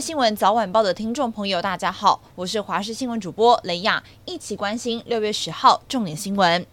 新闻早晚报的听众朋友，大家好，我是华视新闻主播雷亚，一起关心六月十号重点新闻。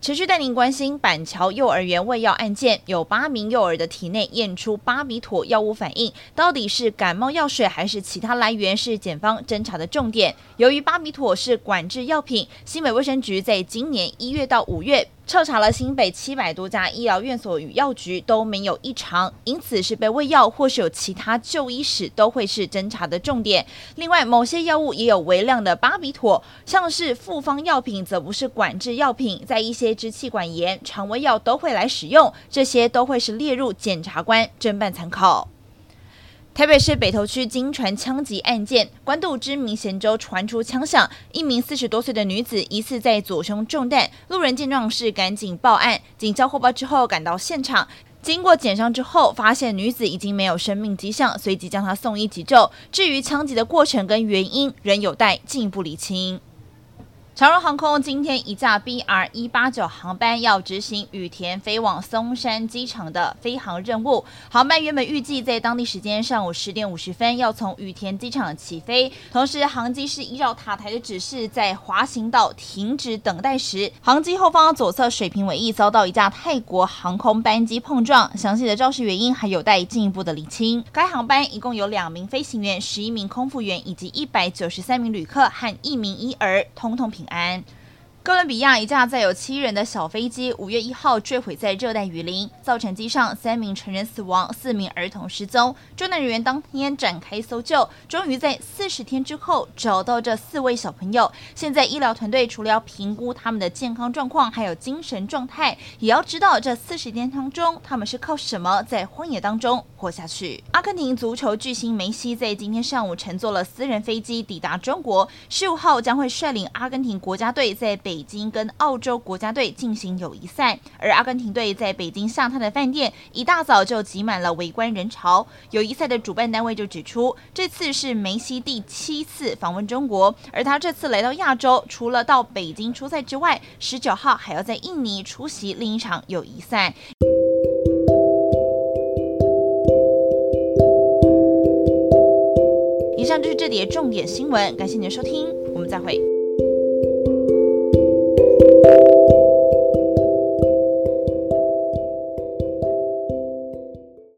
持续带您关心板桥幼儿园喂药案件，有八名幼儿的体内验出巴比妥药物反应，到底是感冒药水还是其他来源，是检方侦查的重点。由于巴比妥是管制药品，新北卫生局在今年一月到五月，彻查了新北七百多家医疗院所与药局都没有异常，因此是被喂药或是有其他就医史都会是侦查的重点。另外，某些药物也有微量的巴比妥，像是复方药品则不是管制药品，在一些支气管炎、肠胃药都会来使用，这些都会是列入检察官侦办参考。台北市北投区惊传枪击案件，关渡知名咸州传出枪响，一名四十多岁的女子疑似在左胸中弹，路人见状是赶紧报案，警消获报之后赶到现场，经过检伤之后，发现女子已经没有生命迹象，随即将她送医急救。至于枪击的过程跟原因，仍有待进一步厘清。长荣航空今天一架 BR 一八九航班要执行羽田飞往松山机场的飞航任务。航班原本预计在当地时间上午十点五十分要从羽田机场起飞，同时航机是依照塔台的指示在滑行道停止等待时，航机后方左侧水平尾翼遭到一架泰国航空班机碰撞。详细的肇事原因还有待进一步的厘清。该航班一共有两名飞行员、十一名空服员以及一百九十三名旅客和一名婴儿，通通平平安。哥伦比亚一架载有七人的小飞机，五月一号坠毁在热带雨林，造成机上三名成人死亡，四名儿童失踪。救难人员当天展开搜救，终于在四十天之后找到这四位小朋友。现在医疗团队除了要评估他们的健康状况，还有精神状态，也要知道这四十天当中他们是靠什么在荒野当中活下去。阿根廷足球巨星梅西在今天上午乘坐了私人飞机抵达中国，十五号将会率领阿根廷国家队在北。北京跟澳洲国家队进行友谊赛，而阿根廷队在北京下榻的饭店一大早就挤满了围观人潮。友谊赛的主办单位就指出，这次是梅西第七次访问中国，而他这次来到亚洲，除了到北京出赛之外，十九号还要在印尼出席另一场友谊赛。以上就是这里重点新闻，感谢您的收听，我们再会。